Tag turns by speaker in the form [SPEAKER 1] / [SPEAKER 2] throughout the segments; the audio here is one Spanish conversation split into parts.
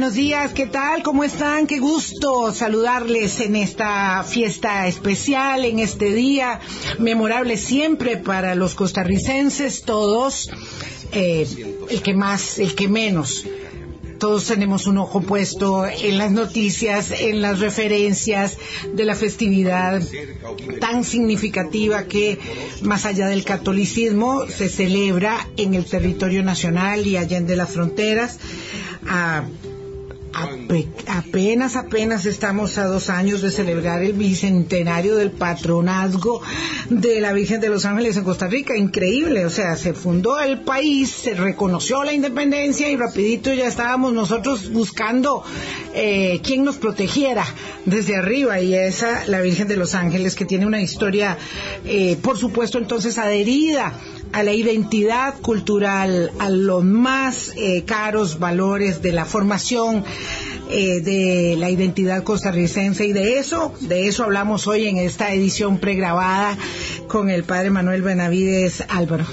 [SPEAKER 1] Buenos días, ¿qué tal? ¿Cómo están? Qué gusto saludarles en esta fiesta especial, en este día memorable siempre para los costarricenses, todos, eh, el que más, el que menos. Todos tenemos un ojo puesto en las noticias, en las referencias de la festividad tan significativa que, más allá del catolicismo, se celebra en el territorio nacional y allende las fronteras. Ape- apenas, apenas estamos a dos años de celebrar el bicentenario del patronazgo de la Virgen de los Ángeles en Costa Rica. Increíble, o sea, se fundó el país, se reconoció la independencia y rapidito ya estábamos nosotros buscando eh, quién nos protegiera desde arriba y esa, la Virgen de los Ángeles, que tiene una historia, eh, por supuesto, entonces adherida a la identidad cultural, a los más eh, caros valores de la formación eh, de la identidad costarricense y de eso, de eso hablamos hoy en esta edición pregrabada con el padre Manuel Benavides Álvaro.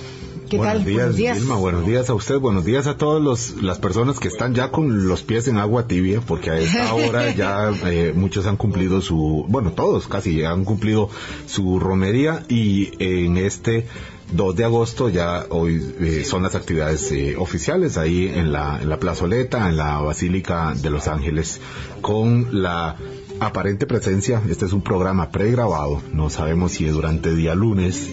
[SPEAKER 1] ¿Qué
[SPEAKER 2] buenos
[SPEAKER 1] tal?
[SPEAKER 2] Días, Vilma, buenos días a usted, buenos días a todas las personas que están ya con los pies en agua tibia, porque a esta hora ya eh, muchos han cumplido su, bueno, todos casi han cumplido su romería y en este 2 de agosto ya hoy eh, son las actividades eh, oficiales ahí en la, en la plazoleta, en la Basílica de Los Ángeles, con la aparente presencia, este es un programa pregrabado, no sabemos si durante día lunes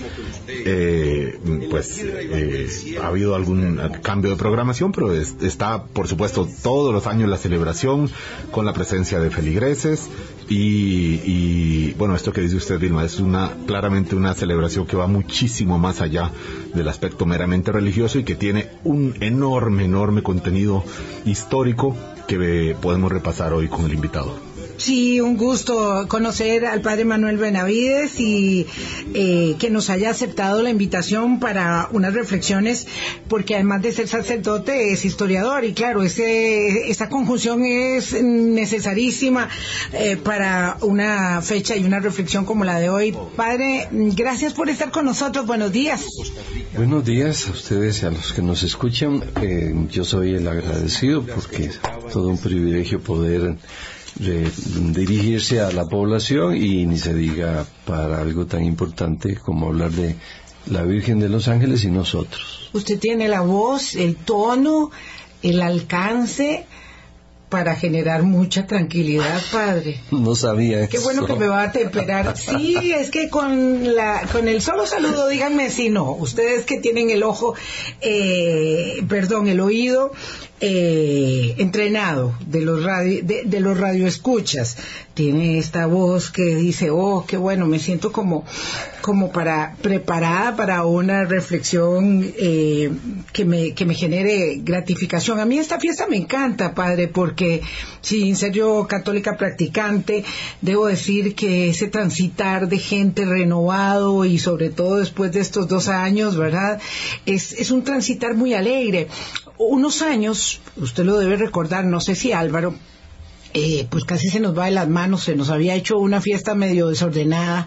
[SPEAKER 2] eh, pues eh, ha habido algún cambio de programación, pero es- está por supuesto todos los años la celebración con la presencia de feligreses y, y, bueno esto que dice usted Vilma es una claramente una celebración que va muchísimo más allá del aspecto meramente religioso y que tiene un enorme enorme contenido histórico que podemos repasar hoy con el invitado.
[SPEAKER 1] Sí, un gusto conocer al padre Manuel Benavides y eh, que nos haya aceptado la invitación para unas reflexiones, porque además de ser sacerdote es historiador y claro, ese, esa conjunción es necesarísima eh, para una fecha y una reflexión como la de hoy. Padre, gracias por estar con nosotros. Buenos días.
[SPEAKER 3] Buenos días a ustedes y a los que nos escuchan. Eh, yo soy el agradecido porque es todo un privilegio poder eh, dirigirse a la población y ni se diga para algo tan importante como hablar de la Virgen de los Ángeles y nosotros.
[SPEAKER 1] Usted tiene la voz, el tono, el alcance para generar mucha tranquilidad, padre.
[SPEAKER 3] No sabía
[SPEAKER 1] Qué bueno que me va a temperar. Sí, es que con la con el solo saludo, díganme si no. Ustedes que tienen el ojo, eh, perdón, el oído eh, entrenado de los radio, de, los radioescuchas, tiene esta voz que dice, oh, qué bueno, me siento como como para preparada para una reflexión eh, que me que me genere gratificación. A mí esta fiesta me encanta, padre, porque sin ser yo católica practicante, debo decir que ese transitar de gente renovado y sobre todo después de estos dos años, ¿verdad? Es, es un transitar muy alegre. Unos años, usted lo debe recordar, no sé si Álvaro, eh, pues casi se nos va de las manos, se nos había hecho una fiesta medio desordenada,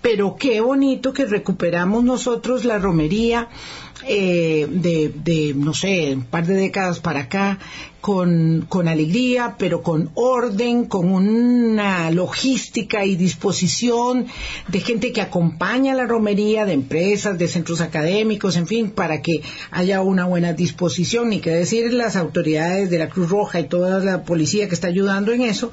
[SPEAKER 1] pero qué bonito que recuperamos nosotros la romería eh, de, de, no sé, un par de décadas para acá, con, con alegría, pero con orden, con una logística y disposición de gente que acompaña la romería, de empresas, de centros académicos, en fin, para que haya una buena disposición, ni que decir las autoridades de la Cruz Roja y toda la policía que está ayudando en eso,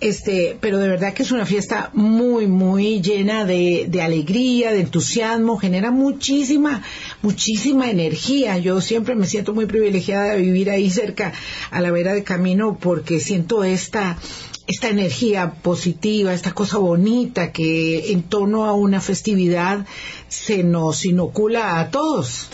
[SPEAKER 1] este, pero de verdad que es una fiesta muy, muy llena de, de alegría, de entusiasmo, genera muchísima, muchísima energía. Yo siempre me siento muy privilegiada de vivir ahí cerca a la vera de camino porque siento esta esta energía positiva, esta cosa bonita que en torno a una festividad se nos inocula a todos.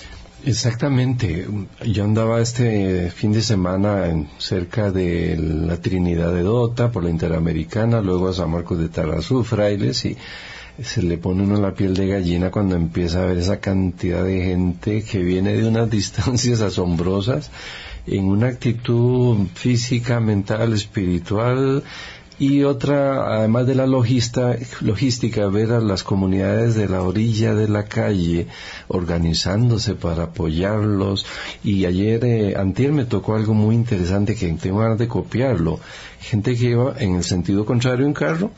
[SPEAKER 3] Exactamente. Yo andaba este fin de semana en, cerca de la Trinidad de Dota por la Interamericana, luego a San Marcos de Tarazú, Frailes, y se le pone uno la piel de gallina cuando empieza a ver esa cantidad de gente que viene de unas distancias asombrosas en una actitud física, mental, espiritual, y otra, además de la logista, logística, ver a las comunidades de la orilla de la calle organizándose para apoyarlos. Y ayer, eh, antier me tocó algo muy interesante que tengo ganas de copiarlo. Gente que iba en el sentido contrario en carro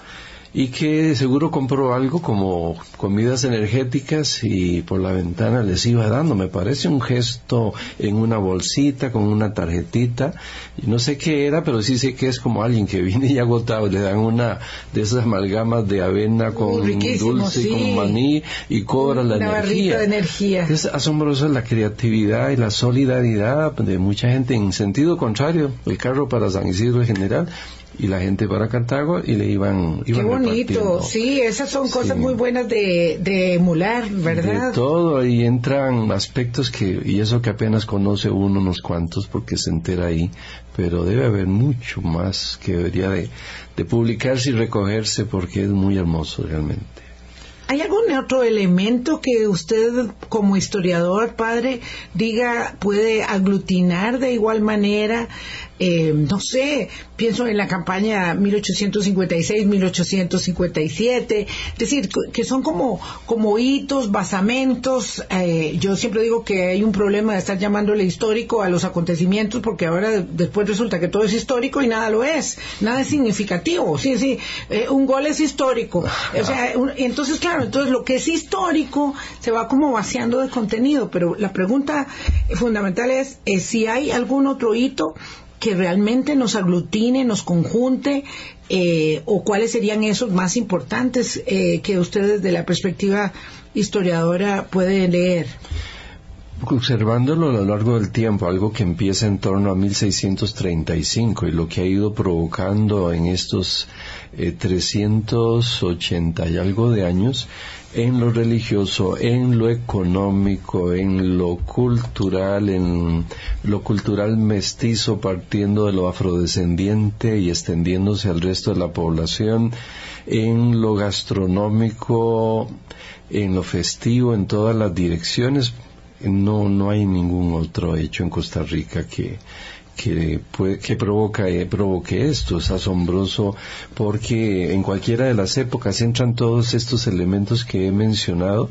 [SPEAKER 3] y que seguro compró algo como comidas energéticas y por la ventana les iba dando. Me parece un gesto en una bolsita con una tarjetita. Y no sé qué era, pero sí sé que es como alguien que viene y agotado. Le dan una de esas amalgamas de avena con dulce, y con maní y cobra la energía.
[SPEAKER 1] De energía.
[SPEAKER 3] Es asombrosa la creatividad y la solidaridad de mucha gente en sentido contrario. El carro para San Isidro en general y la gente para Cartago y le iban,
[SPEAKER 1] Qué bonito, sí, esas son cosas muy buenas de, de, emular, ¿verdad?
[SPEAKER 3] De todo, ahí entran aspectos que, y eso que apenas conoce uno unos cuantos porque se entera ahí, pero debe haber mucho más que debería de, de publicarse y recogerse porque es muy hermoso realmente.
[SPEAKER 1] ¿Hay algún otro elemento que usted como historiador, padre, diga puede aglutinar de igual manera eh, no sé, pienso en la campaña 1856-1857, es decir, que son como, como hitos, basamentos. Eh, yo siempre digo que hay un problema de estar llamándole histórico a los acontecimientos porque ahora después resulta que todo es histórico y nada lo es, nada es significativo. Sí, sí, eh, un gol es histórico. O sea, entonces, claro, entonces lo que es histórico se va como vaciando de contenido, pero la pregunta fundamental es si hay algún otro hito que realmente nos aglutine, nos conjunte, eh, o cuáles serían esos más importantes eh, que ustedes de la perspectiva historiadora pueden leer?
[SPEAKER 3] Observándolo a lo largo del tiempo, algo que empieza en torno a 1635 y lo que ha ido provocando en estos 380 eh, y algo de años en lo religioso, en lo económico, en lo cultural, en lo cultural mestizo partiendo de lo afrodescendiente y extendiéndose al resto de la población, en lo gastronómico, en lo festivo, en todas las direcciones. No, no hay ningún otro hecho en Costa Rica que, que, que provoca, eh, provoque esto. Es asombroso porque en cualquiera de las épocas entran todos estos elementos que he mencionado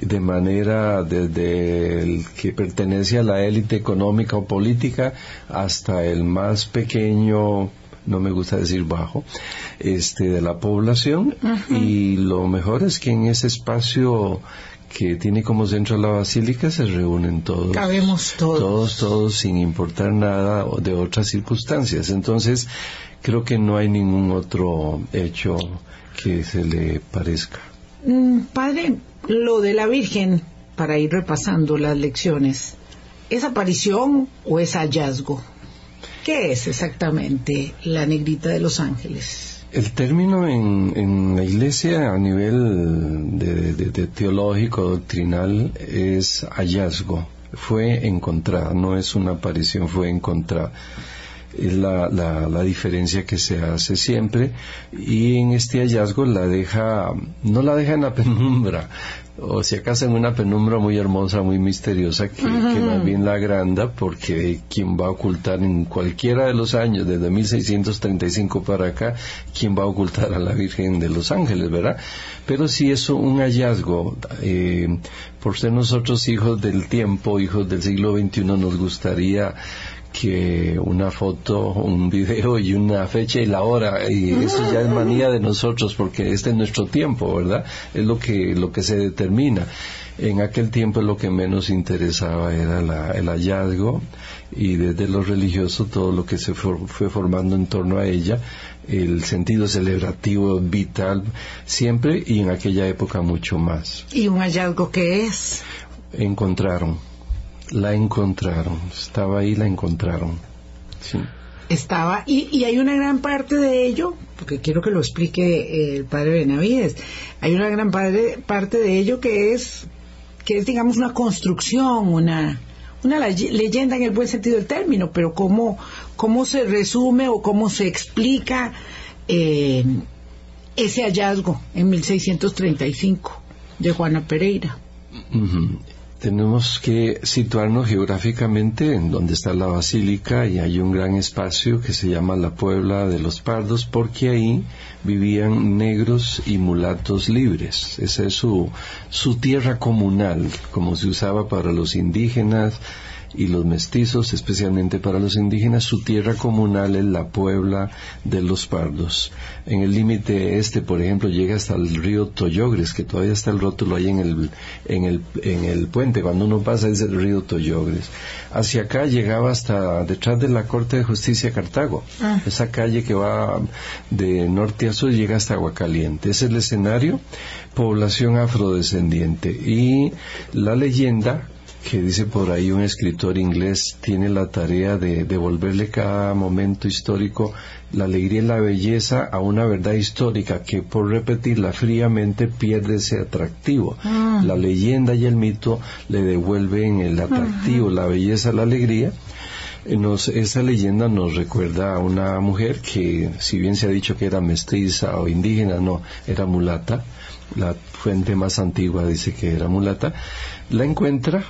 [SPEAKER 3] de manera desde el que pertenece a la élite económica o política hasta el más pequeño no me gusta decir bajo, este, de la población, y lo mejor es que en ese espacio que tiene como centro la basílica se reúnen todos.
[SPEAKER 1] Cabemos todos.
[SPEAKER 3] Todos, todos, sin importar nada de otras circunstancias. Entonces, creo que no hay ningún otro hecho que se le parezca.
[SPEAKER 1] Mm, padre, lo de la Virgen, para ir repasando las lecciones, ¿es aparición o es hallazgo? ¿Qué es exactamente la negrita de los ángeles?
[SPEAKER 3] El término en, la iglesia a nivel de, teológico, doctrinal, es hallazgo. Fue encontrada, no es una aparición, fue encontrada. Es la, la, diferencia que se hace siempre y en este hallazgo la deja, no la deja en la penumbra, o si acaso en una penumbra muy hermosa, muy misteriosa, que, más bien la agranda, porque quien va a ocultar en cualquiera de los años, desde 1635 para acá, quien va a ocultar a la Virgen de los Ángeles, ¿verdad? Pero si es un hallazgo, eh, por ser nosotros hijos del tiempo, hijos del siglo XXI, nos gustaría que una foto, un video y una fecha y la hora y eso ya es manía de nosotros porque este es nuestro tiempo, ¿verdad? Es lo que lo que se determina. En aquel tiempo lo que menos interesaba era el hallazgo y desde lo religioso todo lo que se fue formando en torno a ella, el sentido celebrativo vital siempre y en aquella época mucho más.
[SPEAKER 1] ¿Y un hallazgo qué es?
[SPEAKER 3] Encontraron la encontraron, estaba ahí, la encontraron. Sí.
[SPEAKER 1] Estaba, y, y hay una gran parte de ello, porque quiero que lo explique el padre Benavides, hay una gran parte de ello que es que es digamos una construcción, una, una leyenda en el buen sentido del término, pero cómo, cómo se resume o cómo se explica eh, ese hallazgo en 1635 de Juana Pereira.
[SPEAKER 3] Tenemos que situarnos geográficamente en donde está la basílica y hay un gran espacio que se llama la Puebla de los Pardos porque ahí vivían negros y mulatos libres. Esa es su, su tierra comunal, como se usaba para los indígenas y los mestizos, especialmente para los indígenas, su tierra comunal es la Puebla de los Pardos. En el límite este, por ejemplo, llega hasta el río Toyogres, que todavía está el rótulo ahí en el, en el, en el puente, cuando uno pasa es el río Toyogres. Hacia acá llegaba hasta detrás de la Corte de Justicia Cartago. Ah. Esa calle que va de norte a sur llega hasta Aguacaliente. Es el escenario, población afrodescendiente. Y la leyenda que dice por ahí un escritor inglés, tiene la tarea de devolverle cada momento histórico la alegría y la belleza a una verdad histórica que por repetirla fríamente pierde ese atractivo. Ah. La leyenda y el mito le devuelven el atractivo, la belleza, la alegría. Nos, esa leyenda nos recuerda a una mujer que, si bien se ha dicho que era mestiza o indígena, no, era mulata. La fuente más antigua dice que era mulata. La encuentra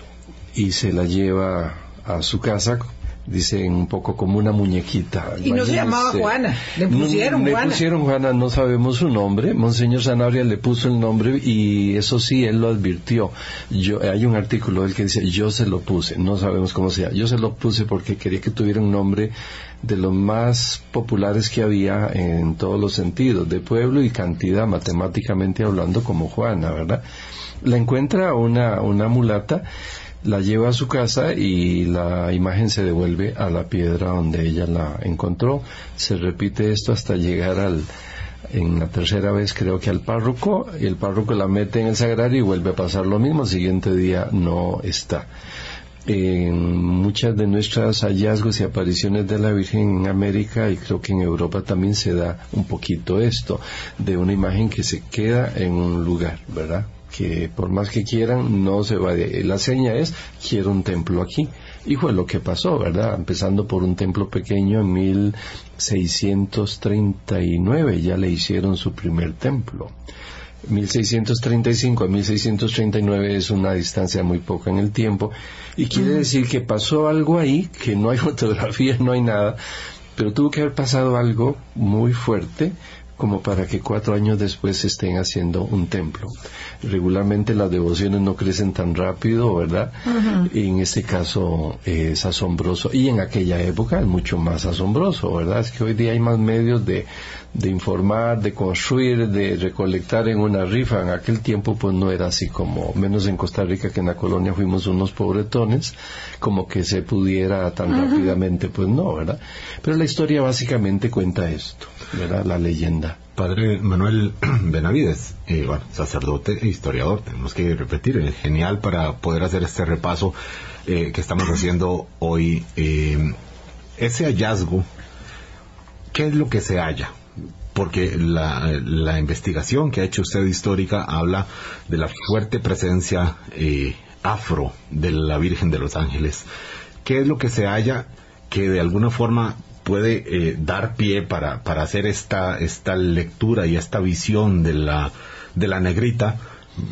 [SPEAKER 3] y se la lleva a su casa dice un poco como una muñequita.
[SPEAKER 1] Y no se llamaba Juana, le pusieron
[SPEAKER 3] Juana. Le pusieron Juana, no sabemos su nombre. Monseñor Sanabria le puso el nombre y eso sí, él lo advirtió. Yo, hay un artículo del que dice, yo se lo puse, no sabemos cómo sea. Yo se lo puse porque quería que tuviera un nombre de los más populares que había en todos los sentidos, de pueblo y cantidad, matemáticamente hablando, como Juana, ¿verdad? La encuentra una, una mulata la lleva a su casa y la imagen se devuelve a la piedra donde ella la encontró. Se repite esto hasta llegar al, en la tercera vez creo que al párroco, y el párroco la mete en el sagrario y vuelve a pasar lo mismo, el siguiente día no está. En muchas de nuestras hallazgos y apariciones de la Virgen en América y creo que en Europa también se da un poquito esto, de una imagen que se queda en un lugar, ¿verdad? Que por más que quieran no se va de la seña es quiero un templo aquí y fue lo que pasó verdad empezando por un templo pequeño en 1639 ya le hicieron su primer templo. 1635 a 1639 es una distancia muy poca en el tiempo y quiere decir que pasó algo ahí que no hay fotografías no hay nada pero tuvo que haber pasado algo muy fuerte como para que cuatro años después estén haciendo un templo. Regularmente las devociones no crecen tan rápido, ¿verdad? Y en este caso es asombroso. Y en aquella época es mucho más asombroso, ¿verdad? Es que hoy día hay más medios de, de informar, de construir, de recolectar en una rifa. En aquel tiempo pues no era así como, menos en Costa Rica que en la colonia fuimos unos pobretones, como que se pudiera tan rápidamente, pues no, ¿verdad? Pero la historia básicamente cuenta esto, ¿verdad? La leyenda.
[SPEAKER 2] Padre Manuel Benavides, eh, bueno, sacerdote e historiador, tenemos que repetir, es genial para poder hacer este repaso eh, que estamos haciendo hoy. Eh, ese hallazgo, ¿qué es lo que se halla? porque la, investigación que ha hecho usted histórica habla de la fuerte presencia eh, afro de la Virgen de los Ángeles. ¿Qué es lo que se halla que de alguna forma puede eh, dar pie para, para hacer esta, esta lectura y esta visión de la, de la negrita,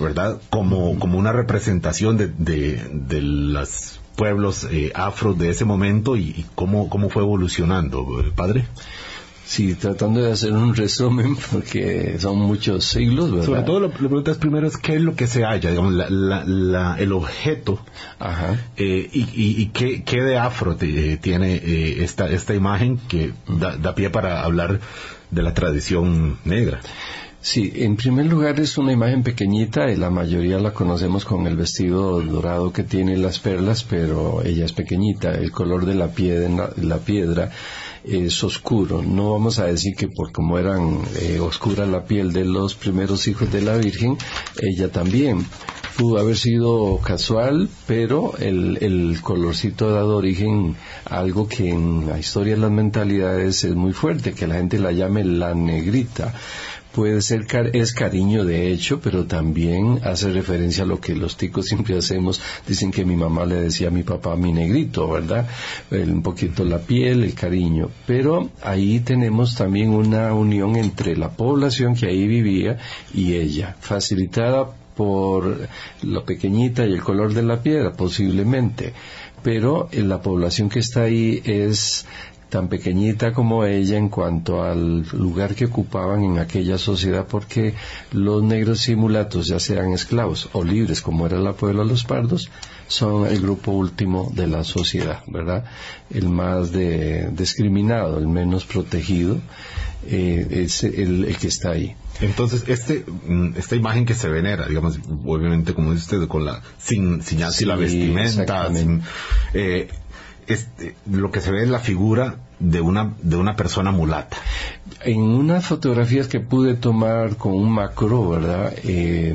[SPEAKER 2] ¿verdad? Como, como una representación de, de, los pueblos eh, afro de ese momento y, y, cómo, cómo fue evolucionando, padre.
[SPEAKER 3] Sí, tratando de hacer un resumen porque son muchos siglos, ¿verdad?
[SPEAKER 2] Sobre todo lo, que preguntas primero es qué es lo que se halla, digamos, la, el objeto Ajá. Eh, y, y, qué, qué, de afro eh, tiene eh, esta, esta imagen que da, da pie para hablar de la tradición negra.
[SPEAKER 3] Sí, en primer lugar es una imagen pequeñita y la mayoría la conocemos con el vestido dorado que tiene las perlas, pero ella es pequeñita. El color de la piedra, la piedra es oscuro. No vamos a decir que por como eran eh, oscura la piel de los primeros hijos de la Virgen, ella también pudo haber sido casual, pero el, el colorcito ha dado origen a algo que en la historia de las mentalidades es muy fuerte, que la gente la llame la negrita puede ser, es cariño de hecho, pero también hace referencia a lo que los ticos siempre hacemos. Dicen que mi mamá le decía a mi papá mi negrito, ¿verdad? un poquito la piel, el cariño. Pero ahí tenemos también una unión entre la población que ahí vivía y ella, facilitada por lo pequeñita y el color de la piedra, posiblemente. Pero la población que está ahí es tan pequeñita como ella en cuanto al lugar que ocupaban en aquella sociedad porque los negros y mulatos, ya sean esclavos o libres como era la puebla de los pardos, son el grupo último de la sociedad, ¿verdad? El más discriminado, el menos protegido, eh, es el, que está ahí.
[SPEAKER 2] Entonces, este, mm, esta imagen que se venera, digamos, obviamente, como dice usted, con la, sin, sin, la vestimenta, eh, este, lo que se ve es la figura de una, de una persona mulata.
[SPEAKER 3] En unas fotografías que pude tomar con un macro, ¿verdad? Eh,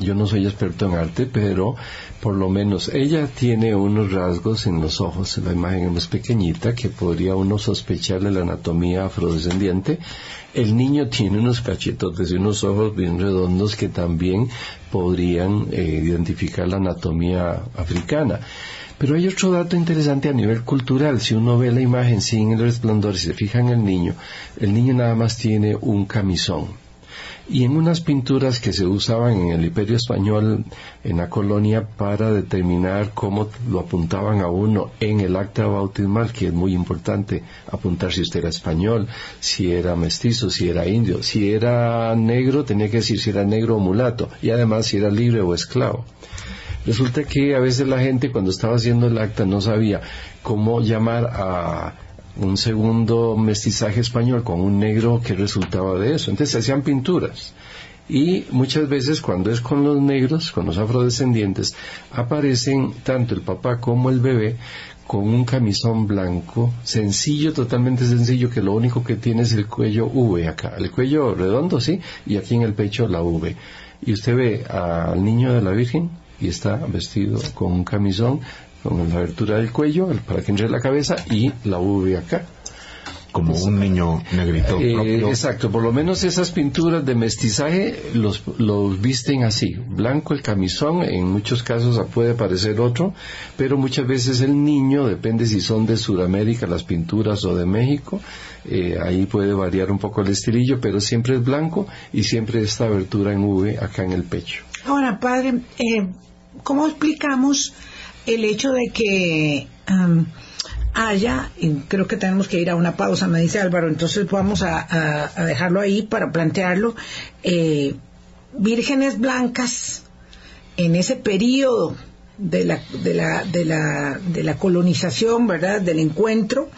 [SPEAKER 3] yo no soy experto en arte, pero por lo menos ella tiene unos rasgos en los ojos, la imagen es pequeñita, que podría uno sospechar de la anatomía afrodescendiente. El niño tiene unos cachetotes y unos ojos bien redondos que también podrían eh, identificar la anatomía africana. Pero hay otro dato interesante a nivel cultural. Si uno ve la imagen sin el resplandor y se fija en el niño, el niño nada más tiene un camisón. Y en unas pinturas que se usaban en el Imperio Español, en la colonia, para determinar cómo lo apuntaban a uno en el acta bautismal, que es muy importante apuntar si usted era español, si era mestizo, si era indio, si era negro, tenía que decir si era negro o mulato, y además si era libre o esclavo. Resulta que a veces la gente cuando estaba haciendo el acta no sabía cómo llamar a un segundo mestizaje español con un negro que resultaba de eso. Entonces se hacían pinturas. Y muchas veces cuando es con los negros, con los afrodescendientes, aparecen tanto el papá como el bebé con un camisón blanco, sencillo, totalmente sencillo, que lo único que tiene es el cuello V acá, el cuello redondo, sí, y aquí en el pecho la V. Y usted ve al niño de la Virgen y está vestido con un camisón con la abertura del cuello para que entre la cabeza y la V acá
[SPEAKER 2] como un niño negrito.
[SPEAKER 3] Eh, exacto, por lo menos esas pinturas de mestizaje los, los visten así, blanco el camisón, en muchos casos puede parecer otro, pero muchas veces el niño, depende si son de Sudamérica las pinturas o de México, eh, ahí puede variar un poco el estilillo, pero siempre es blanco y siempre esta abertura en V acá en el pecho.
[SPEAKER 1] Ahora, padre, eh, ¿cómo explicamos el hecho de que haya, y creo que tenemos que ir a una pausa, me dice Álvaro, entonces vamos a, dejarlo ahí para plantearlo, eh, vírgenes blancas en ese periodo de la, de la, de la, de la colonización, ¿verdad?, del encuentro,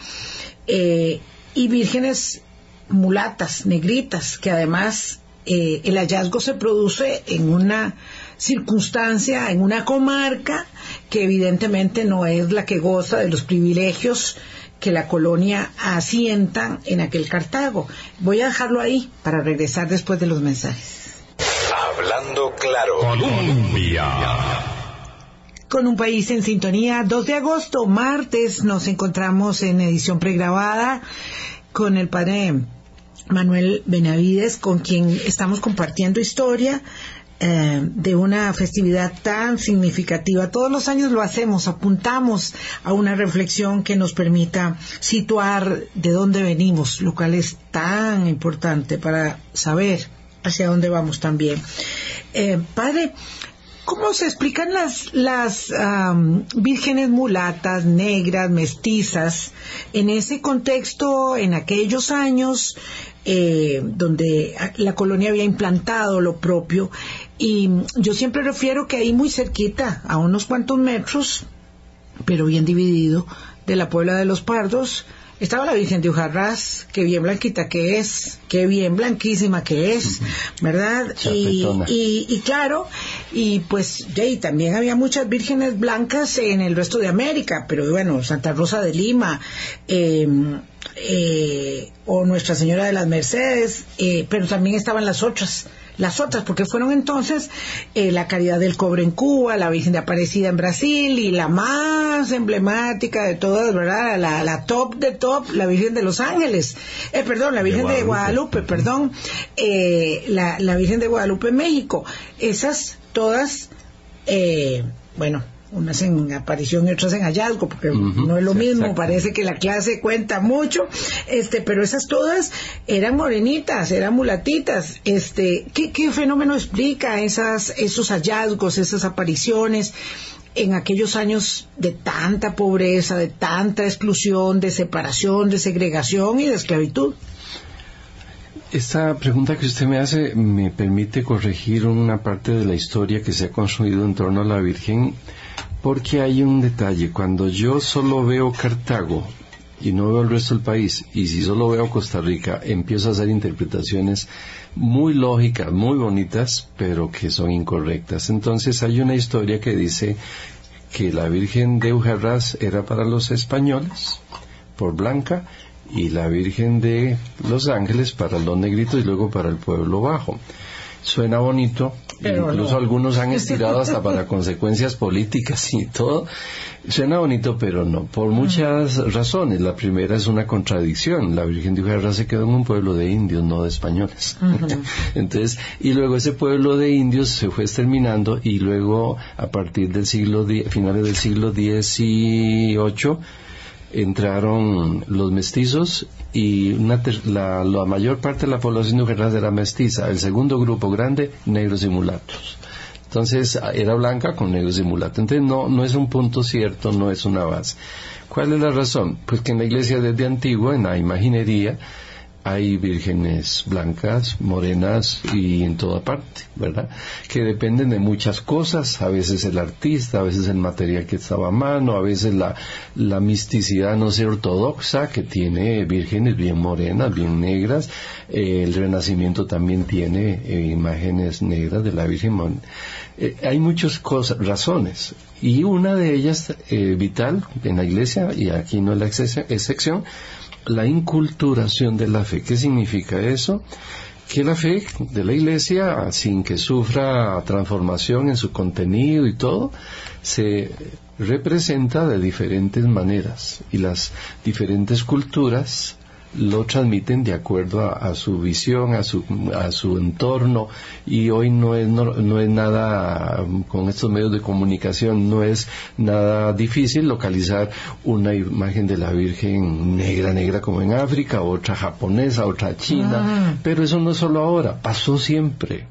[SPEAKER 1] eh, y vírgenes mulatas, negritas, que además eh, el hallazgo se produce en una circunstancia, en una comarca que evidentemente no es la que goza de los privilegios que la colonia asienta en aquel Cartago. Voy a dejarlo ahí para regresar después de los mensajes.
[SPEAKER 4] Hablando claro. Colombia.
[SPEAKER 1] Con un país en sintonía, 2 de agosto, martes, nos encontramos en edición pregrabada con el padre Manuel Benavides, con quien estamos compartiendo historia eh, de una festividad tan significativa. Todos los años lo hacemos, apuntamos a una reflexión que nos permita situar de dónde venimos, lo cual es tan importante para saber hacia dónde vamos también. Eh, padre, ¿Cómo se explican las, las vírgenes mulatas, negras, mestizas, en ese contexto, en aquellos años, eh, donde la colonia había implantado lo propio. Y yo siempre refiero que ahí muy cerquita, a unos cuantos metros, pero bien dividido, de la Puebla de los Pardos, estaba la Virgen de Ujarrás, que bien blanquita que es, que bien blanquísima que es, ¿verdad? Y, y, claro, y pues y también había muchas vírgenes blancas en el resto de América, pero bueno, Santa Rosa de Lima, eh, eh, o Nuestra Señora de las Mercedes, eh, pero también estaban las otras, las otras, porque fueron entonces eh, la Caridad del Cobre en Cuba, la Virgen de Aparecida en Brasil y la más emblemática de todas, ¿verdad? La, top de top, la Virgen de los Ángeles, eh, perdón, la Virgen de Guadalupe, perdón, eh, la, la Virgen de Guadalupe en México. Esas todas, eh, bueno, unas en aparición y otras en hallazgo, porque no es lo mismo, parece que la clase cuenta mucho, este, pero esas todas eran morenitas, eran mulatitas, este, ¿qué, qué fenómeno explica esas, esos hallazgos, esas apariciones? en aquellos años de tanta pobreza, de tanta exclusión, de separación, de segregación y de esclavitud.
[SPEAKER 3] Esta pregunta que usted me hace me permite corregir una parte de la historia que se ha construido en torno a la Virgen porque hay un detalle, cuando yo solo veo Cartago y no veo el resto del país, y si solo veo Costa Rica, empiezo a hacer interpretaciones muy lógicas, muy bonitas, pero que son incorrectas. Entonces hay una historia que dice que la Virgen de Ujarras era para los españoles, por blanca, y la Virgen de Los Ángeles para los negritos y luego para el pueblo bajo. Suena bonito, incluso algunos han estirado hasta para consecuencias políticas y todo. Suena bonito, pero no, por muchas razones. La primera es una contradicción. La Virgen de Ujarra se quedó en un pueblo de indios, no de españoles. Entonces, y luego ese pueblo de indios se fue exterminando y luego, a partir del siglo, finales del siglo XVIII, entraron los mestizos y la, mayor parte de la población Ujerras era mestiza. El segundo grupo grande, negros y mulatos. Entonces era blanca con negros y mulatos. Entonces no, no es un punto cierto, no es una base. ¿Cuál es la razón? Pues que en la iglesia desde antiguo, en la imaginería, hay vírgenes blancas, morenas y en toda parte, ¿verdad? Que dependen de muchas cosas, a veces el artista, a veces el material que estaba a mano, a veces la, la misticidad no sé ortodoxa que tiene vírgenes bien morenas, bien negras, eh, el renacimiento también tiene eh, imágenes negras de la Virgen. Eh, hay muchas cosas, razones, y una de ellas vital en la iglesia, y aquí no es la excepción, la inculturación de la fe. ¿Qué significa eso? Que la fe de la iglesia, sin que sufra transformación en su contenido y todo, se representa de diferentes maneras y las diferentes culturas lo transmiten de acuerdo a, su visión, a su, a su entorno y hoy no es, no, es nada, con estos medios de comunicación, no es nada difícil localizar una imagen de la Virgen negra, negra como en África, otra japonesa, otra china, ah. pero eso no es solo ahora, pasó siempre.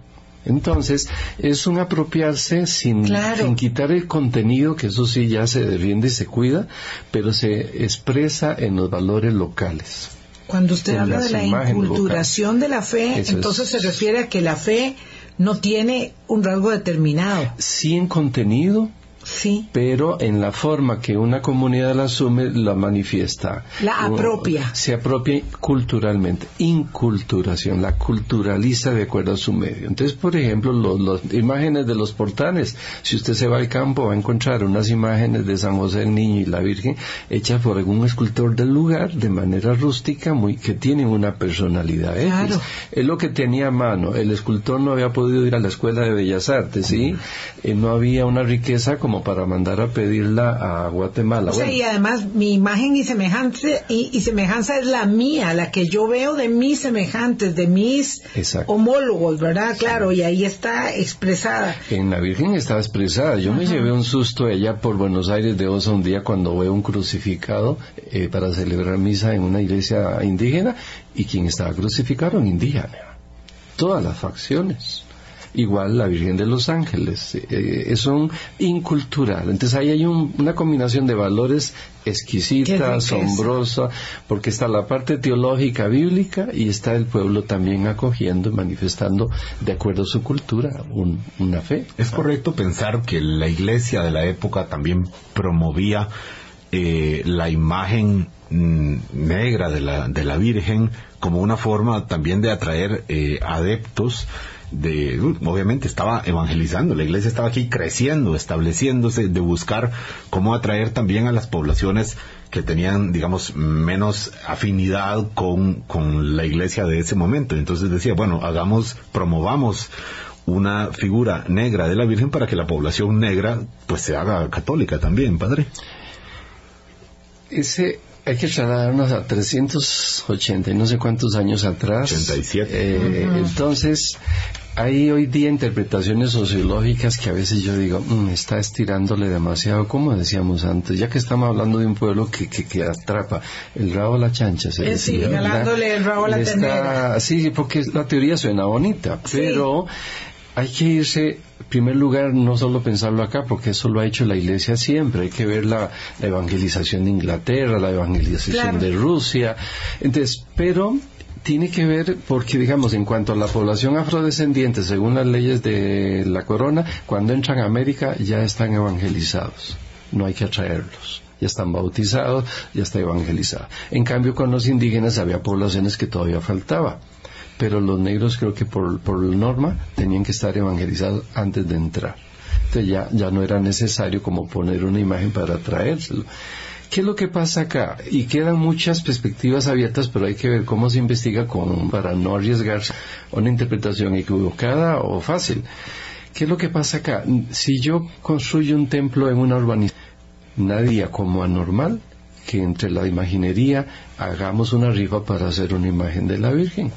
[SPEAKER 3] Entonces, es un apropiarse sin, sin, quitar el contenido, que eso sí ya se defiende y se cuida, pero se expresa en los valores locales.
[SPEAKER 1] Cuando usted habla de la inculturación de la fe, entonces se refiere a que la fe no tiene un rasgo determinado.
[SPEAKER 3] Sí en contenido,
[SPEAKER 1] Sí.
[SPEAKER 3] Pero en la forma que una comunidad la asume, la manifiesta.
[SPEAKER 1] La apropia.
[SPEAKER 3] Se apropia culturalmente. Inculturación. La culturaliza de acuerdo a su medio. Entonces, por ejemplo, las imágenes de los portales. Si usted se va al campo, va a encontrar unas imágenes de San José el Niño y la Virgen hechas por algún escultor del lugar de manera rústica, muy, que tienen una personalidad. Claro. Es lo que tenía a mano. El escultor no había podido ir a la escuela de Bellas Artes, ¿sí? Eh, no había una riqueza como para mandar a pedirla a Guatemala.
[SPEAKER 1] y además mi imagen y semejanza, y, semejanza es la mía, la que yo veo de mis semejantes, de mis homólogos, ¿verdad? Claro, y ahí está expresada.
[SPEAKER 3] En la Virgen está expresada. Yo me llevé un susto allá por Buenos Aires de Osa un día cuando veo un crucificado eh, para celebrar misa en una iglesia indígena y quien estaba crucificado un indígena. Todas las facciones igual la Virgen de los Ángeles. Eh, es un incultural. Entonces ahí hay una combinación de valores exquisita, asombrosa, porque está la parte teológica bíblica y está el pueblo también acogiendo, manifestando de acuerdo a su cultura una fe.
[SPEAKER 2] Es correcto pensar que la iglesia de la época también promovía eh, la imagen mm, negra de la, de la Virgen como una forma también de atraer eh, adeptos de, obviamente estaba evangelizando, la iglesia estaba aquí creciendo, estableciéndose, de buscar cómo atraer también a las poblaciones que tenían, digamos, menos afinidad con, con la iglesia de ese momento. Entonces decía, bueno, hagamos, promovamos una figura negra de la Virgen para que la población negra pues se haga católica también, padre.
[SPEAKER 3] Ese hay que trasladarnos a 380 y no sé cuántos años atrás.
[SPEAKER 2] 87.
[SPEAKER 3] Eh, Entonces, hay hoy día interpretaciones sociológicas que a veces yo digo, mm, está estirándole demasiado, como decíamos antes, ya que estamos hablando de un pueblo que, que, que atrapa el rabo a la chancha. Se
[SPEAKER 1] Eh, sí, el rabo a la ternera.
[SPEAKER 3] Sí, porque la teoría suena bonita,
[SPEAKER 1] Sí.
[SPEAKER 3] pero hay que irse, en primer lugar, no solo pensarlo acá, porque eso lo ha hecho la Iglesia siempre. Hay que ver la, la evangelización de Inglaterra, la evangelización
[SPEAKER 1] Claro.
[SPEAKER 3] de Rusia. Entonces, pero tiene que ver porque, digamos, en cuanto a la población afrodescendiente, según las leyes de la corona, cuando entran a América ya están evangelizados. No hay que atraerlos. Ya están bautizados, ya está evangelizado. En cambio, con los indígenas había poblaciones que todavía faltaba pero los negros creo que por, por norma tenían que estar evangelizados antes de entrar. Entonces ya, ya no era necesario como poner una imagen para traérselo. ¿Qué es lo que pasa acá? Y quedan muchas perspectivas abiertas, pero hay que ver cómo se investiga con, para no arriesgarse a una interpretación equivocada o fácil. ¿Qué es lo que pasa acá? Si yo construyo un templo en una urbanización, nadie como anormal que entre la imaginería hagamos una rifa para hacer una imagen de la Virgen.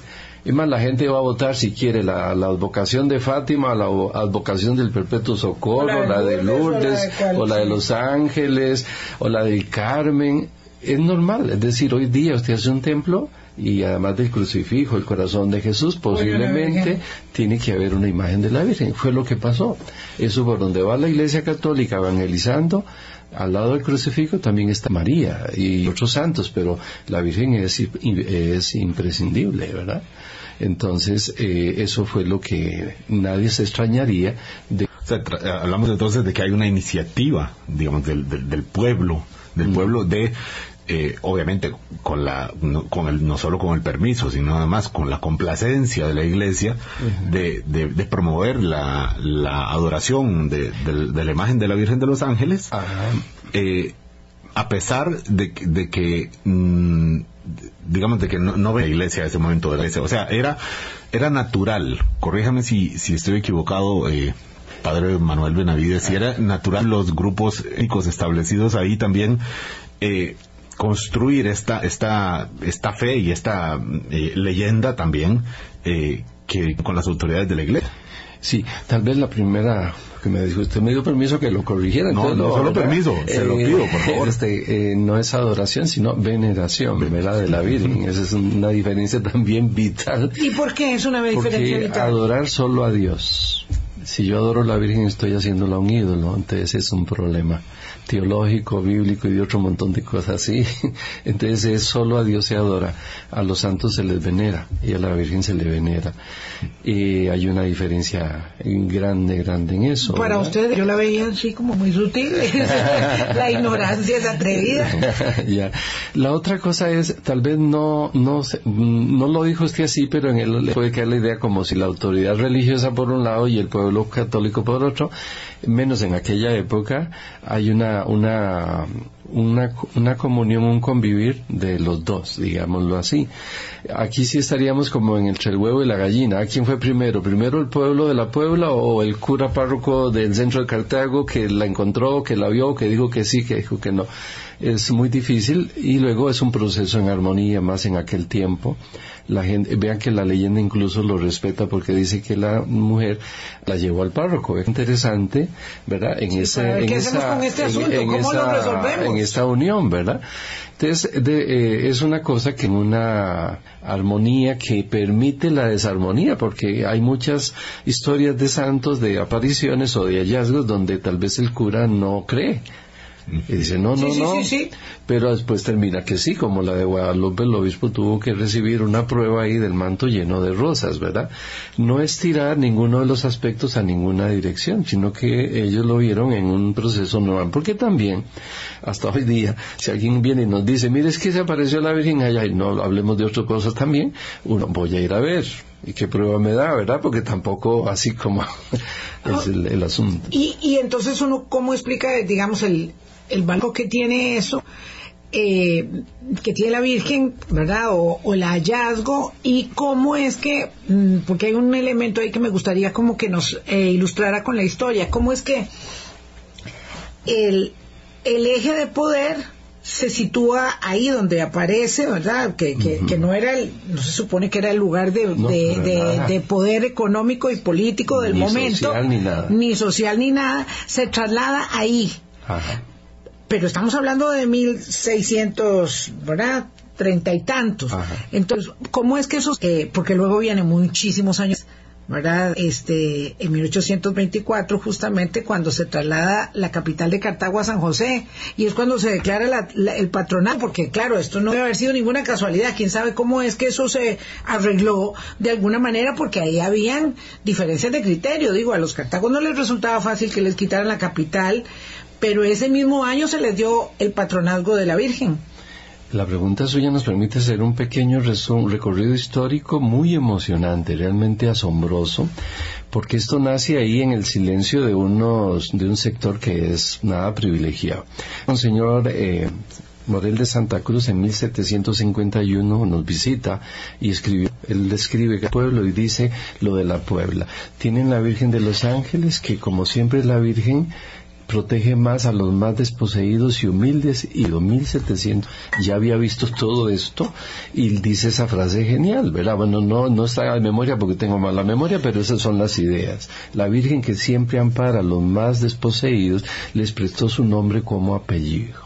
[SPEAKER 3] Es más, la gente va a votar si quiere la, la advocación de Fátima, la advocación del Perpetuo Socorro,
[SPEAKER 1] La
[SPEAKER 3] la
[SPEAKER 1] de
[SPEAKER 3] de
[SPEAKER 1] Lourdes, o la de
[SPEAKER 3] o la de. Los Ángeles, o la del Carmen. Es normal, es decir, hoy día usted hace un templo y además del crucifijo, el corazón de Jesús, posiblemente tiene que haber una imagen de la Virgen. Fue lo que pasó. Eso por donde va la Iglesia Católica evangelizando, al lado del crucifijo también está María y otros santos, pero la Virgen es, es imprescindible, ¿verdad? Entonces, eh, eso fue lo que nadie se extrañaría de
[SPEAKER 2] O sea, tra- hablamos entonces de que hay una iniciativa, digamos, del, del, del pueblo, del pueblo de, eh, obviamente, con la, no, con el, no solo con el permiso, sino además con la complacencia de la iglesia, de, de, de promover la, la adoración de, del- de la imagen de la Virgen de los Ángeles, eh, a pesar de, que- de que mm, digamos de que no, no ve la iglesia a ese momento de la iglesia. O sea era era natural corríjame si si estoy equivocado eh, padre Manuel Benavides si era natural los grupos étnicos establecidos ahí también eh, construir esta esta esta fe y esta eh, leyenda también eh, que con las autoridades de la iglesia
[SPEAKER 3] Sí, tal vez la primera que me dijo, usted me dio permiso que lo corrigiera.
[SPEAKER 2] No,
[SPEAKER 3] entonces
[SPEAKER 2] no
[SPEAKER 3] lo-
[SPEAKER 2] solo
[SPEAKER 3] ¿verdad?
[SPEAKER 2] permiso, se lo pido, por favor.
[SPEAKER 3] Este, eh, no es adoración, sino veneración, ¿verdad? De la Virgen. Esa es una diferencia también vital.
[SPEAKER 1] ¿Y por qué es una diferencia
[SPEAKER 3] Porque
[SPEAKER 1] vital?
[SPEAKER 3] adorar solo a Dios. Si yo adoro a la Virgen estoy haciéndola un ídolo, entonces es un problema teológico, bíblico y de otro montón de cosas así. Entonces es solo a Dios se adora, a los santos se les venera y a la Virgen se le venera. Y hay una diferencia grande, grande en eso.
[SPEAKER 1] Para
[SPEAKER 3] ¿verdad?
[SPEAKER 1] ustedes, yo la veía así como muy sutil. la ignorancia es atrevida.
[SPEAKER 3] ya. La otra cosa es, tal vez no, no, no lo dijo usted así, pero en él le puede caer la idea como si la autoridad religiosa por un lado y el pueblo católico por otro, menos en aquella época, hay una, una, una, una comunión, un convivir de los dos, digámoslo así. Aquí sí estaríamos como en entre el huevo y la gallina. ¿A quién fue primero? ¿Primero el pueblo de la Puebla o el cura párroco del centro de Cartago que la encontró, que la vio, que dijo que sí, que dijo que no? Es muy difícil y luego es un proceso en armonía más en aquel tiempo. La gente, vean que la leyenda incluso lo respeta porque dice que la mujer la llevó al párroco. Es interesante, ¿verdad? En
[SPEAKER 1] ver
[SPEAKER 3] en esa,
[SPEAKER 1] con este asunto,
[SPEAKER 3] en
[SPEAKER 1] cómo lo
[SPEAKER 3] esa-
[SPEAKER 1] resolvemos.
[SPEAKER 3] en esta unión, ¿verdad? Entonces, de- eh, es una cosa que en una armonía que permite la desarmonía, porque hay muchas historias de santos, de apariciones o de hallazgos donde tal vez el cura no cree. Y dice, no, no,
[SPEAKER 1] Sí,
[SPEAKER 3] no.
[SPEAKER 1] sí, sí.
[SPEAKER 3] Pero después termina que sí, como la de Guadalupe, el obispo tuvo que recibir una prueba ahí del manto lleno de rosas, ¿verdad? No es tirar ninguno de los aspectos a ninguna dirección, sino que ellos lo vieron en un proceso normal. Porque también, hasta hoy día, si alguien viene y nos dice, mire, es que se apareció la Virgen allá, y no hablemos de otras cosas también, uno, voy a ir a ver. ¿Y qué prueba me da, verdad? Porque tampoco así como es el, el asunto.
[SPEAKER 1] Y, y entonces uno, ¿cómo explica, digamos, el, el valor que tiene eso? Eh, que tiene la Virgen, ¿verdad? O, o, el hallazgo y cómo es que, mm, porque hay un elemento ahí que me gustaría como que nos eh, ilustrara con la historia, cómo es que el, el eje de poder se sitúa ahí donde aparece, ¿verdad? Que, que, que, no era el, no se supone que era el lugar de,
[SPEAKER 3] No,
[SPEAKER 1] de,
[SPEAKER 3] para
[SPEAKER 1] de,
[SPEAKER 3] nada.
[SPEAKER 1] de poder económico y político del
[SPEAKER 3] Ni
[SPEAKER 1] momento,
[SPEAKER 3] social ni nada.
[SPEAKER 1] ni social ni nada, se traslada ahí.
[SPEAKER 3] Ajá.
[SPEAKER 1] Pero estamos hablando de 1600, ¿verdad? Treinta y tantos.
[SPEAKER 3] Ajá.
[SPEAKER 1] Entonces, ¿cómo es que eso? eh, porque luego vienen muchísimos años, ¿verdad? Este, en 1824, justamente cuando se traslada la capital de Cartago a San José, y es cuando se declara la- la- el patronato, porque claro, esto no debe haber sido ninguna casualidad. Quién sabe cómo es que eso se arregló de alguna manera, porque ahí habían diferencias de criterio. Digo, a los cartagos no les resultaba fácil que les quitaran la capital, pero ese mismo año se les dio el patronazgo de la Virgen.
[SPEAKER 3] La pregunta suya nos permite hacer un pequeño recorrido histórico muy emocionante, realmente asombroso, porque esto nace ahí en el silencio de unos de un sector que es nada privilegiado. Un señor eh, Morel de Santa Cruz en 1751 nos visita y escribió, él describe el pueblo y dice lo de la Puebla. Tienen la Virgen de los Ángeles, que como siempre es la Virgen, protege más a los más desposeídos y humildes y en 1700 ya había visto todo esto y dice esa frase genial, ¿verdad? Bueno, no, no está en memoria porque tengo mala memoria, pero esas son las ideas. La Virgen que siempre ampara a los más desposeídos les prestó su nombre como apellido.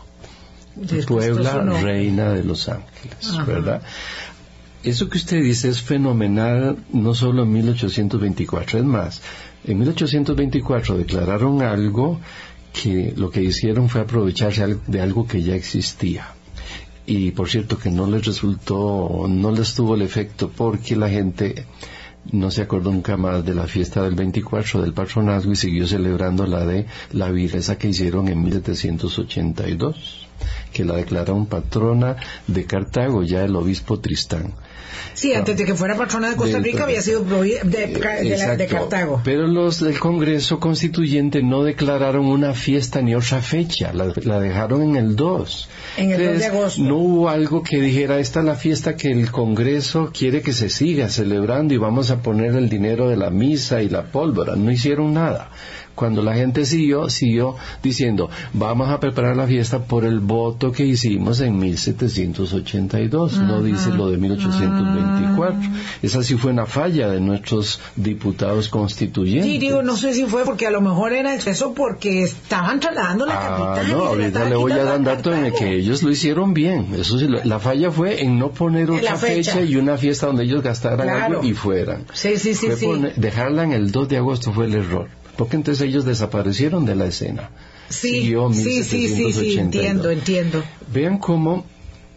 [SPEAKER 1] Les
[SPEAKER 3] Puebla, reina de los ángeles,
[SPEAKER 1] Ajá.
[SPEAKER 3] ¿verdad? Eso que usted dice es fenomenal no solo en 1824, es más, en 1824 declararon algo que lo que hicieron fue aprovecharse de algo que ya existía. Y por cierto que no les resultó, no les tuvo el efecto porque la gente no se acordó nunca más de la fiesta del 24 del patronazgo y siguió celebrando la de la esa que hicieron en 1782, que la declararon patrona de Cartago, ya el obispo Tristán.
[SPEAKER 1] Sí, antes de que fuera patrona de Costa Rica había sido de, de la- de
[SPEAKER 3] Exacto.
[SPEAKER 1] Cartago.
[SPEAKER 3] Pero los del Congreso Constituyente no declararon una fiesta ni otra fecha, la, la dejaron en el 2.
[SPEAKER 1] En el 2 de agosto.
[SPEAKER 3] No hubo algo que dijera, esta es la fiesta que el Congreso quiere que se siga celebrando y vamos a poner el dinero de la misa y la pólvora. No hicieron nada. Cuando la gente siguió, siguió diciendo, vamos a preparar la fiesta por el voto que hicimos en 1782. No dice lo de 1824. Esa sí fue una falla de nuestros diputados constituyentes.
[SPEAKER 1] Sí, digo, no sé si fue porque a lo mejor era eso porque estaban trasladando la
[SPEAKER 3] Ah,
[SPEAKER 1] capital.
[SPEAKER 3] no, ahorita le voy a dar un dato en el que ellos lo hicieron bien. Eso sí, la la falla fue en no poner otra
[SPEAKER 1] fecha.
[SPEAKER 3] fecha. y una fiesta donde ellos gastaran
[SPEAKER 1] Claro.
[SPEAKER 3] algo y fueran.
[SPEAKER 1] Sí, sí, sí,
[SPEAKER 3] Fue
[SPEAKER 1] sí.
[SPEAKER 3] poner- dejarla en el 2 de agosto fue el error. Porque entonces ellos desaparecieron de la escena.
[SPEAKER 1] Sí, sí, sí, sí, sí,
[SPEAKER 3] 1782.
[SPEAKER 1] entiendo, entiendo.
[SPEAKER 3] Vean cómo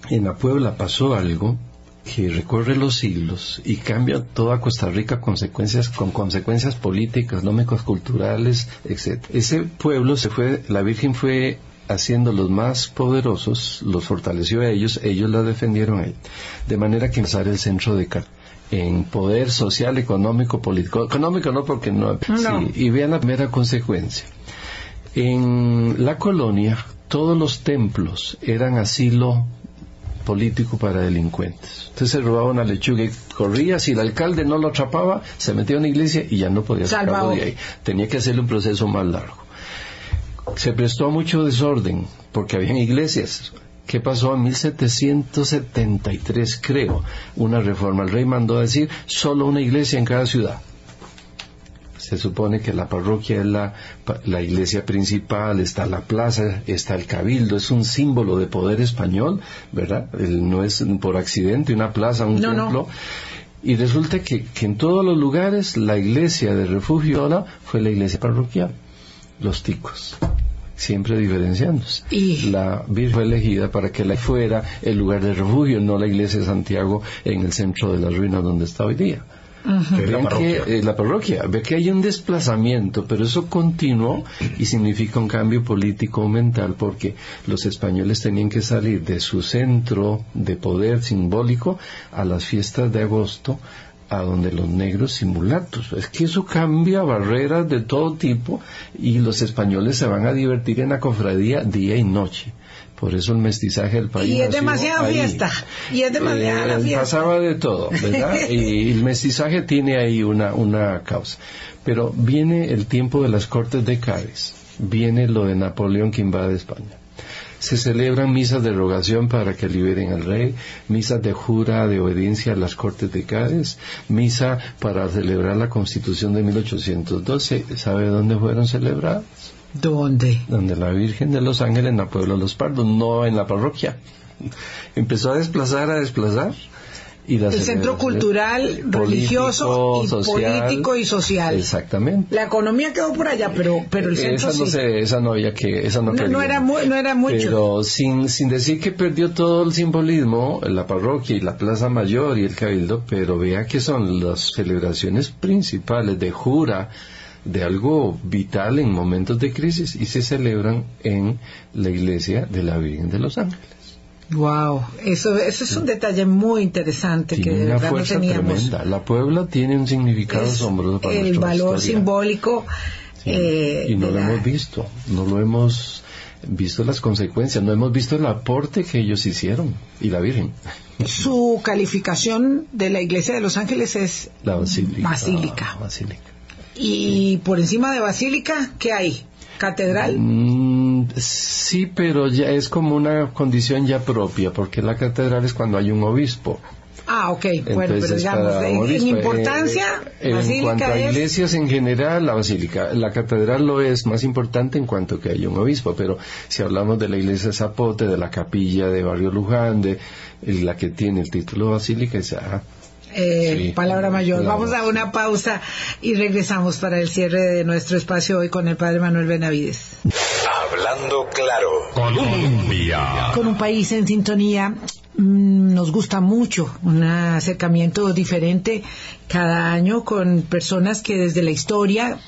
[SPEAKER 3] en la Puebla pasó algo que recorre los siglos y cambia toda Costa Rica consecuencias, con consecuencias políticas, económicas, culturales, etc. Ese pueblo se fue, la Virgen fue haciendo los más poderosos, los fortaleció a ellos, ellos la defendieron a él. De manera que empezar el centro de Car en poder social, económico, político. Económico no porque no.
[SPEAKER 1] No.
[SPEAKER 3] Sí, y vean la primera consecuencia. En la colonia, todos los templos eran asilo político para delincuentes. Usted se robaba una lechuga y corría, si el alcalde no lo atrapaba, se metía a una iglesia y ya no podía sacarlo de ahí. Tenía que hacerle un proceso más largo. Se prestó mucho desorden, porque habían iglesias. ¿Qué pasó en 1773, creo? Una reforma. El rey mandó a decir solo una iglesia en cada ciudad. Se supone que la parroquia es la, la iglesia principal, está la plaza, está el cabildo, es un símbolo de poder español, ¿verdad? El- no es por accidente una plaza, un
[SPEAKER 1] No, no.
[SPEAKER 3] templo. Y resulta que, que en todos los lugares la iglesia de refugio fue la iglesia parroquial, los ticos, siempre diferenciándose.
[SPEAKER 1] Y-
[SPEAKER 3] La Virgen fue elegida para que la fuera el lugar de refugio, no la iglesia de Santiago en el centro de las ruinas donde está hoy día.
[SPEAKER 2] que es la
[SPEAKER 3] Vean
[SPEAKER 2] parroquia.
[SPEAKER 3] que eh, la parroquia, ve que hay un desplazamiento, pero eso continuó y significa un cambio político mental porque los españoles tenían que salir de su centro de poder simbólico a las fiestas de agosto a donde los negros simulatos. Es que eso cambia barreras de todo tipo y los españoles se van a divertir en la cofradía día y noche. Por eso el mestizaje del país.
[SPEAKER 1] Y es demasiada fiesta. Y es demasiada
[SPEAKER 3] eh,
[SPEAKER 1] fiesta.
[SPEAKER 3] Pasaba de todo, ¿verdad? y el mestizaje tiene ahí una, una causa. Pero viene el tiempo de las Cortes de Cádiz. Viene lo de Napoleón que invade España se celebran misas de rogación para que liberen al rey, misas de jura de obediencia a las Cortes de Cádiz, misa para celebrar la Constitución de 1812. ¿Sabe dónde fueron celebradas?
[SPEAKER 1] ¿Dónde?
[SPEAKER 3] Donde la Virgen de los Ángeles en la Puebla de los Pardos, no en la parroquia. Empezó a desplazar, a desplazar
[SPEAKER 1] el centro cultural, religioso y político y social.
[SPEAKER 3] Exactamente.
[SPEAKER 1] La economía quedó por allá, pero pero el centro
[SPEAKER 3] esa no
[SPEAKER 1] sí.
[SPEAKER 3] esa no había que esa no,
[SPEAKER 1] no, era no era mucho.
[SPEAKER 3] Pero sin sin decir que perdió todo el simbolismo la parroquia y la Plaza Mayor y el cabildo, pero vea que son las celebraciones principales de jura de algo vital en momentos de crisis y se celebran en la iglesia de la Virgen de los Ángeles.
[SPEAKER 1] Wow, eso, eso es un detalle muy interesante
[SPEAKER 3] tiene
[SPEAKER 1] que
[SPEAKER 3] una
[SPEAKER 1] verdad no
[SPEAKER 3] fuerza
[SPEAKER 1] teníamos.
[SPEAKER 3] tremenda. La Puebla tiene un significado
[SPEAKER 1] Es
[SPEAKER 3] asombroso para
[SPEAKER 1] el valor
[SPEAKER 3] historia.
[SPEAKER 1] simbólico
[SPEAKER 3] Sí,
[SPEAKER 1] eh,
[SPEAKER 3] y no lo
[SPEAKER 1] la-
[SPEAKER 3] hemos visto, no lo hemos visto las consecuencias, no hemos visto el aporte que ellos hicieron y la Virgen,
[SPEAKER 1] Su calificación de la Iglesia de Los Ángeles es
[SPEAKER 3] la Basílica.
[SPEAKER 1] Basílica.
[SPEAKER 3] Ah, basílica.
[SPEAKER 1] y por encima de Basílica, ¿qué hay? Catedral.
[SPEAKER 3] Mm, sí, pero ya es como una condición ya propia, porque la catedral es cuando hay un obispo.
[SPEAKER 1] Ah, ok. Bueno,
[SPEAKER 3] Entonces,
[SPEAKER 1] pero digamos, en,
[SPEAKER 3] obispo,
[SPEAKER 1] importancia,
[SPEAKER 3] eh, en cuanto a
[SPEAKER 1] es...
[SPEAKER 3] iglesias en general, la basílica, la catedral lo es más importante en cuanto que hay un obispo, pero si hablamos de la iglesia de Zapote, de la capilla de Barrio Luján, de eh, la que tiene el título basílica, es, ah,
[SPEAKER 1] Eh,
[SPEAKER 3] Sí,
[SPEAKER 1] palabra mayor.
[SPEAKER 3] claro.
[SPEAKER 1] Vamos a una pausa y regresamos para el cierre de nuestro espacio hoy con el padre Manuel Benavides.
[SPEAKER 4] Hablando claro. Colombia.
[SPEAKER 1] Con un país en sintonía mm, nos gusta mucho un acercamiento diferente cada año con personas que desde la historia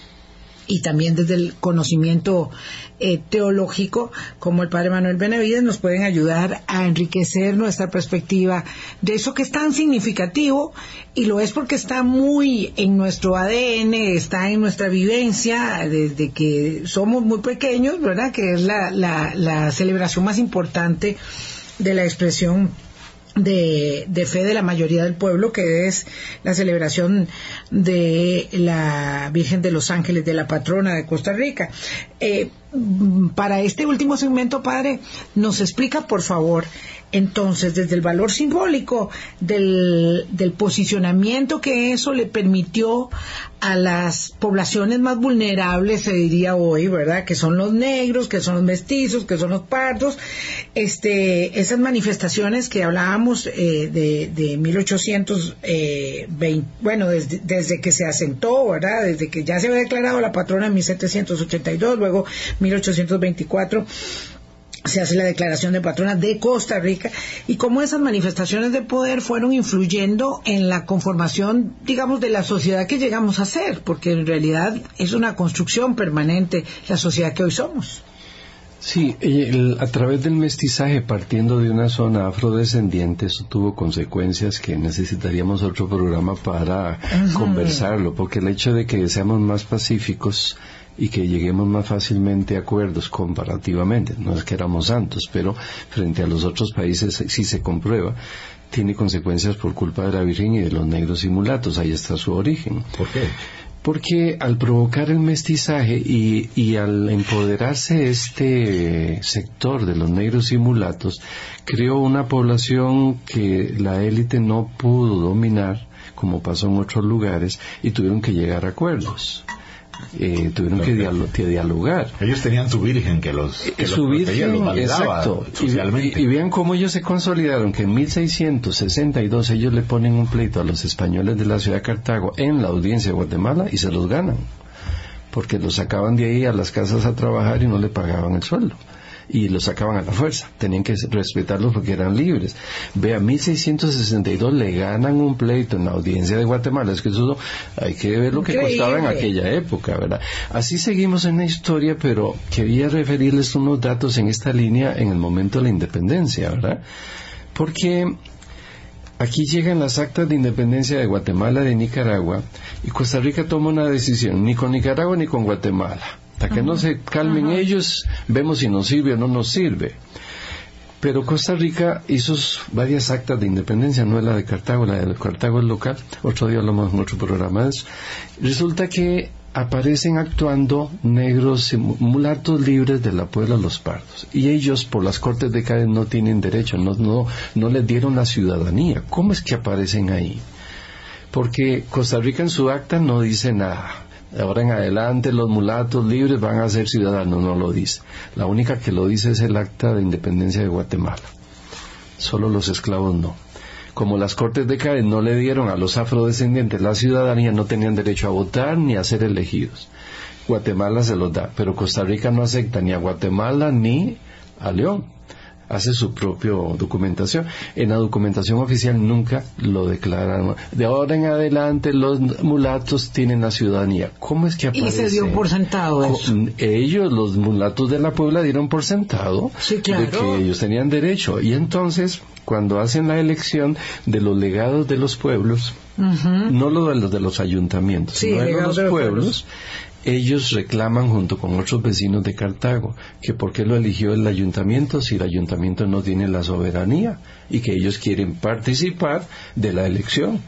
[SPEAKER 1] y también desde el conocimiento eh, teológico, como el Padre Manuel Benavides, nos pueden ayudar a enriquecer nuestra perspectiva de eso que es tan significativo y lo es porque está muy en nuestro ADN, está en nuestra vivencia desde que somos muy pequeños, ¿verdad? Que es la, la, la celebración más importante de la expresión de, de fe de la mayoría del pueblo, que es la celebración de la Virgen de los Ángeles, de la patrona de Costa Rica. Eh, para este último segmento, padre, nos explica, por favor, entonces, desde el valor simbólico del, del posicionamiento que eso le permitió a las poblaciones más vulnerables, se diría hoy, ¿verdad? Que son los negros, que son los mestizos, que son los pardos, este, esas manifestaciones que hablábamos eh, de, de 1820, bueno, desde, desde que se asentó, ¿verdad? Desde que ya se había declarado la patrona en 1782, luego 1824 se hace la declaración de patrona de Costa Rica y cómo esas manifestaciones de poder fueron influyendo en la conformación, digamos, de la sociedad que llegamos a ser, porque en realidad es una construcción permanente la sociedad que hoy somos.
[SPEAKER 3] Sí, el- a través del mestizaje, partiendo de una zona afrodescendiente, eso tuvo consecuencias que necesitaríamos otro programa para conversarlo, porque el hecho de que seamos más pacíficos y que lleguemos más fácilmente a acuerdos comparativamente, no es que éramos santos, pero frente a los otros países sí se comprueba, tiene consecuencias por culpa de la Virgen y de los negros y mulatos, ahí está su origen.
[SPEAKER 2] ¿Por qué?
[SPEAKER 3] Porque al provocar el mestizaje y, y al empoderarse este sector de los negros y mulatos, creó una población que la élite no pudo dominar, como pasó en otros lugares, y tuvieron que llegar a acuerdos. Eh, tuvieron que, dialo- que dialogar.
[SPEAKER 2] Ellos tenían su virgen que los, que
[SPEAKER 3] su
[SPEAKER 2] los
[SPEAKER 3] virgen,
[SPEAKER 2] los
[SPEAKER 3] exacto. Y-
[SPEAKER 2] socialmente.
[SPEAKER 3] Y, y vean cómo ellos se consolidaron, que en 1662 ellos le ponen un pleito a los españoles de la ciudad de Cartago en la audiencia de Guatemala y se los ganan. Porque los sacaban de ahí a las casas a trabajar y no le pagaban el sueldo. Y los sacaban a la fuerza. Tenían que respetarlos porque eran libres. Vea, 1662 le ganan un pleito en la audiencia de Guatemala. Es que eso hay que ver lo que
[SPEAKER 1] Increíble.
[SPEAKER 3] costaba en aquella época, ¿verdad? Así seguimos en la historia, pero quería referirles unos datos en esta línea en el momento de la independencia, ¿verdad? Porque aquí llegan las actas de independencia de Guatemala de Nicaragua y Costa Rica toma una decisión, ni con Nicaragua ni con Guatemala. Hasta que no se calmen ellos, vemos si nos sirve o no nos sirve. Pero Costa Rica hizo varias actas de independencia, no es la de Cartago, la de Cartago es local, otro día hablamos en otro programa de eso. Resulta que aparecen actuando negros y mulatos libres de la Puebla Los Pardos. Y ellos, por las Cortes de Cádiz, no tienen derecho, no, no, no les dieron la ciudadanía. ¿Cómo es que aparecen ahí? Porque Costa Rica en su acta no dice nada. Ahora en adelante los mulatos libres van a ser ciudadanos, no lo dice. La única que lo dice es el acta de independencia de Guatemala. Solo los esclavos no como las Cortes de Cádiz no le dieron a los afrodescendientes la ciudadanía, no tenían derecho a votar ni a ser elegidos. Guatemala se los da, pero Costa Rica no acepta ni a Guatemala ni a León hace su propia documentación. En la documentación oficial nunca lo declaran. De ahora en adelante los mulatos tienen la ciudadanía. ¿Cómo es que aparece?
[SPEAKER 1] Y se dio por sentado eso.
[SPEAKER 3] Ellos, los mulatos de la Puebla, dieron por sentado de que ellos tenían derecho. Y entonces, cuando hacen la elección de los legados de los pueblos, no lo de los de los ayuntamientos, sino de los, pueblos, ellos reclaman junto con otros vecinos de Cartago que por qué lo eligió el ayuntamiento si el ayuntamiento no tiene la soberanía y que ellos quieren participar de la elección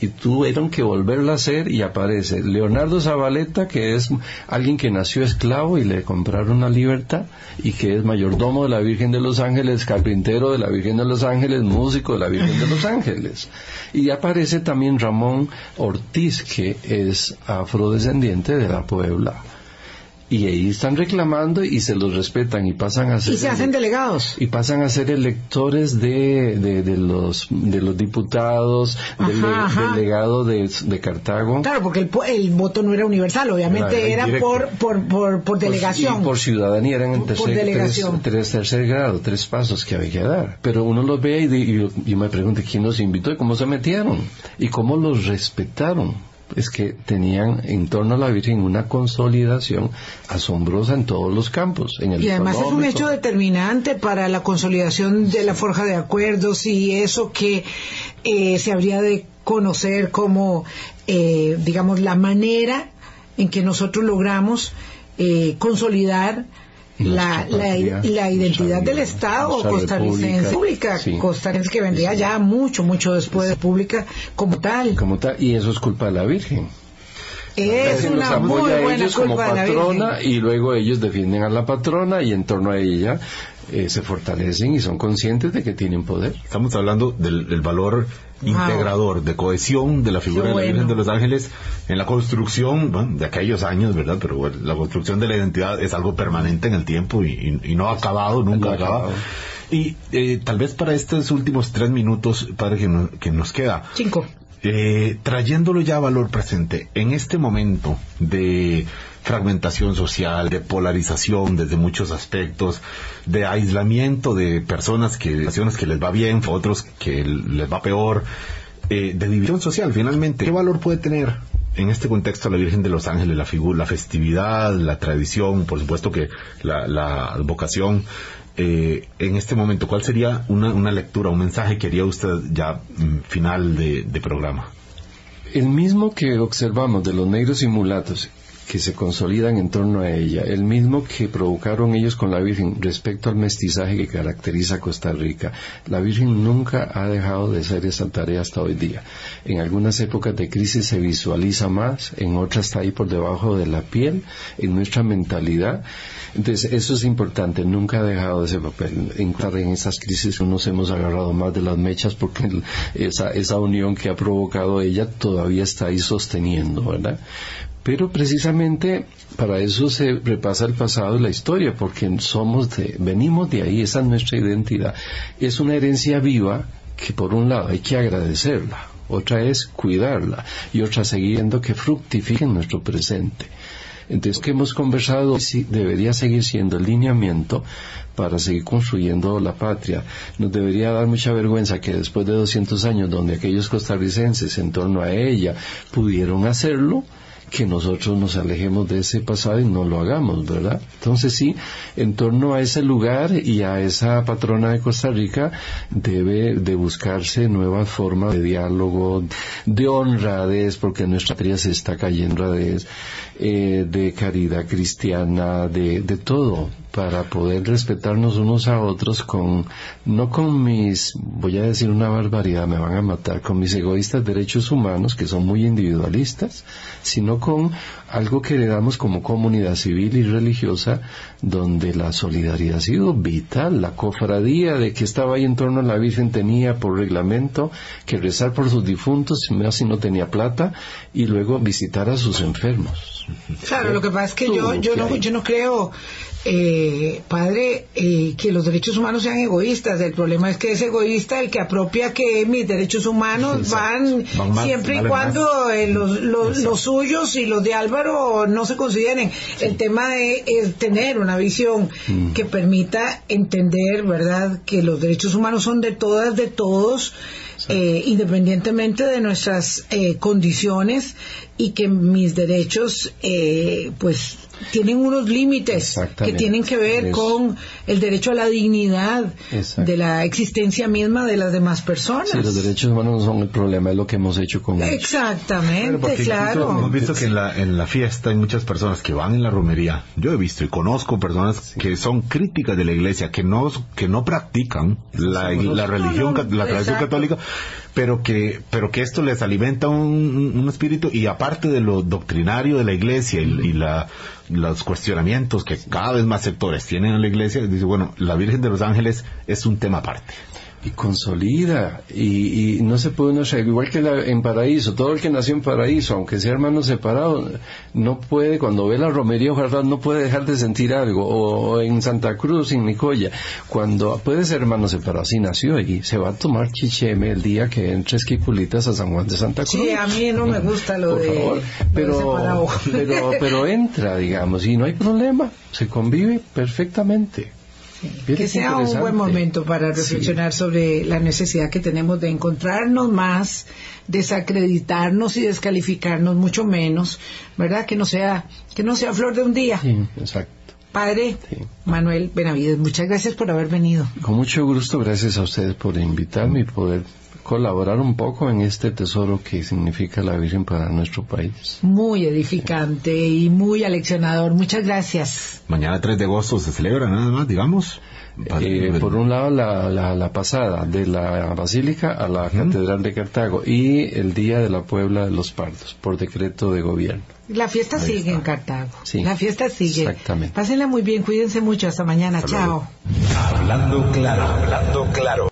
[SPEAKER 3] y tuvieron que volverla a hacer y aparece Leonardo Zabaleta, que es alguien que nació esclavo y le compraron la libertad y que es mayordomo de la Virgen de los Ángeles, carpintero de la Virgen de los Ángeles, músico de la Virgen de los Ángeles. Y aparece también Ramón Ortiz, que es afrodescendiente de la Puebla y ahí están reclamando y se los respetan y pasan a ser
[SPEAKER 1] y se hacen delegados.
[SPEAKER 3] y pasan a ser electores de, de, los de los diputados del delegado de, Cartago.
[SPEAKER 1] Claro porque el, el, voto no era universal obviamente era por por, por, por delegación.
[SPEAKER 3] por, ciudadanía eran en tercer, tres, tercer grado tres pasos que había que dar. Pero uno los ve y, y, me pregunta quién los invitó y cómo se metieron y cómo los respetaron es que tenían en torno a la Virgen una consolidación asombrosa en todos los campos. En el
[SPEAKER 1] y además es un hecho determinante para la consolidación de la forja de acuerdos y eso que eh, se habría de conocer como, eh, digamos, la manera en que nosotros logramos eh, consolidar la, la, identidad del Estado costarricense pública, costarricense que vendría ya mucho, mucho después de pública como tal.
[SPEAKER 3] Como tal, y eso es culpa de la Virgen.
[SPEAKER 1] Es una muy buena culpa
[SPEAKER 3] como patrona y luego ellos defienden a la patrona y en torno a ella eh, se fortalecen y son conscientes de que tienen poder.
[SPEAKER 2] Estamos hablando del, valor integrador, de cohesión de la figura de la Virgen de los Ángeles en la construcción de aquellos años, ¿verdad? Pero la construcción de la identidad es algo permanente en el tiempo y, no ha acabado, nunca ha acabado. Y eh, tal vez para estos últimos tres minutos, padre, que, que nos queda.
[SPEAKER 1] Cinco.
[SPEAKER 2] Eh, trayéndolo ya a valor presente, en este momento de fragmentación social, de polarización desde muchos aspectos, de aislamiento de personas que, que les va bien, otros que les va peor, eh, de división social finalmente. ¿Qué valor puede tener en este contexto la Virgen de los Ángeles, la figura, la festividad, la tradición, por supuesto que la, la vocación, eh, en este momento, ¿cuál sería una, una, lectura, un mensaje que haría usted ya mm, final de, de programa?
[SPEAKER 3] El mismo que observamos de los negros y mulatos que se consolidan en torno a ella, el mismo que provocaron ellos con la Virgen respecto al mestizaje que caracteriza a Costa Rica. La Virgen nunca ha dejado de hacer esa tarea hasta hoy día. En algunas épocas de crisis se visualiza más, en otras está ahí por debajo de la piel, en nuestra mentalidad. Entonces, eso es importante, nunca ha dejado ese papel. En, en esas crisis nos hemos agarrado más de las mechas porque esa, esa unión que ha provocado ella todavía está ahí sosteniendo, ¿verdad? Pero precisamente para eso se repasa el pasado y la historia, porque somos de, venimos de ahí, esa es nuestra identidad. Es una herencia viva que por un lado hay que agradecerla, otra es cuidarla y otra siguiendo que fructifique en nuestro presente. Entonces, que hemos conversado debería seguir siendo el lineamiento para seguir construyendo la patria. Nos debería dar mucha vergüenza que después de 200 años, donde aquellos costarricenses en torno a ella pudieron hacerlo, que nosotros nos alejemos de ese pasado y no lo hagamos, ¿verdad? Entonces sí, en torno a ese lugar y a esa patrona de Costa Rica debe de buscarse nuevas formas de diálogo, de honradez, porque nuestra patria se está cayendo de, eh, de caridad cristiana, de, de todo para poder respetarnos unos a otros con, no con mis, voy a decir una barbaridad, me van a matar, con mis egoístas derechos humanos, que son muy individualistas, sino con algo que le damos como comunidad civil y religiosa, donde la solidaridad ha sido vital. La cofradía de que estaba ahí en torno a la Virgen tenía por reglamento que rezar por sus difuntos, si no tenía plata, y luego visitar a sus enfermos.
[SPEAKER 1] Claro, lo que pasa es que yo, yo, no, yo no creo eh, padre, eh, que los derechos humanos sean egoístas. El problema es que es egoísta el que apropia que mis derechos humanos van, siempre y cuando eh, los, los, suyos y los de Álvaro no se consideren. El tema es, tener una visión mm. que permita entender, ¿verdad?, que los derechos humanos son de todas, de todos. Eh, independientemente de nuestras eh, condiciones y que mis derechos eh, pues tienen unos límites que tienen que ver con el derecho a la dignidad de la existencia misma de las demás personas.
[SPEAKER 3] Sí, los derechos humanos no son el problema, es lo que hemos hecho con ellos.
[SPEAKER 1] Exactamente, claro.
[SPEAKER 2] Hemos visto que en la, en la fiesta hay muchas personas que van en la romería. Yo he visto y conozco personas que son críticas de la iglesia, que no, que no practican la, la religión, la tradición católica, pero que, pero que esto les alimenta un, un espíritu y aparte de lo doctrinario de la iglesia y la los cuestionamientos que cada vez más sectores tienen en la iglesia, dice, bueno, la Virgen de los Ángeles es un tema aparte
[SPEAKER 3] y consolida. Y, no se puede uno igual que en paraíso. Todo el que nació en paraíso aunque sea hermano separado no puede cuando ve la romería verdad no puede dejar de sentir algo. O, en Santa Cruz en Nicoya cuando puede ser hermano separado si nació y se va a tomar chicheme el día que entre esquipulitas a San Juan de Santa Cruz.
[SPEAKER 1] Sí a mí no me gusta lo de
[SPEAKER 3] pero, pero pero entra digamos y no hay problema se convive perfectamente
[SPEAKER 1] que sea un buen momento para reflexionar sobre la necesidad que tenemos de encontrarnos más, desacreditarnos y descalificarnos mucho menos, ¿verdad? Que no sea que no sea flor de un día.
[SPEAKER 3] exacto.
[SPEAKER 1] Padre Manuel Benavides, muchas gracias por haber venido.
[SPEAKER 3] Con mucho gusto, gracias a ustedes por invitarme y poder colaborar un poco en este tesoro que significa la Virgen para nuestro país.
[SPEAKER 1] Muy edificante y muy aleccionador. Muchas gracias.
[SPEAKER 2] Mañana 3 de agosto se celebra nada más, digamos.
[SPEAKER 3] Eh, por un lado la, la, pasada de la Basílica a la Catedral de Cartago y el Día de la Puebla de los Pardos por decreto de gobierno.
[SPEAKER 1] La fiesta sigue en Cartago.
[SPEAKER 3] Sí,
[SPEAKER 1] la fiesta sigue.
[SPEAKER 3] Exactamente.
[SPEAKER 1] Pásenla muy bien, cuídense mucho. Hasta mañana. Chao.
[SPEAKER 4] Hablando claro, hablando claro.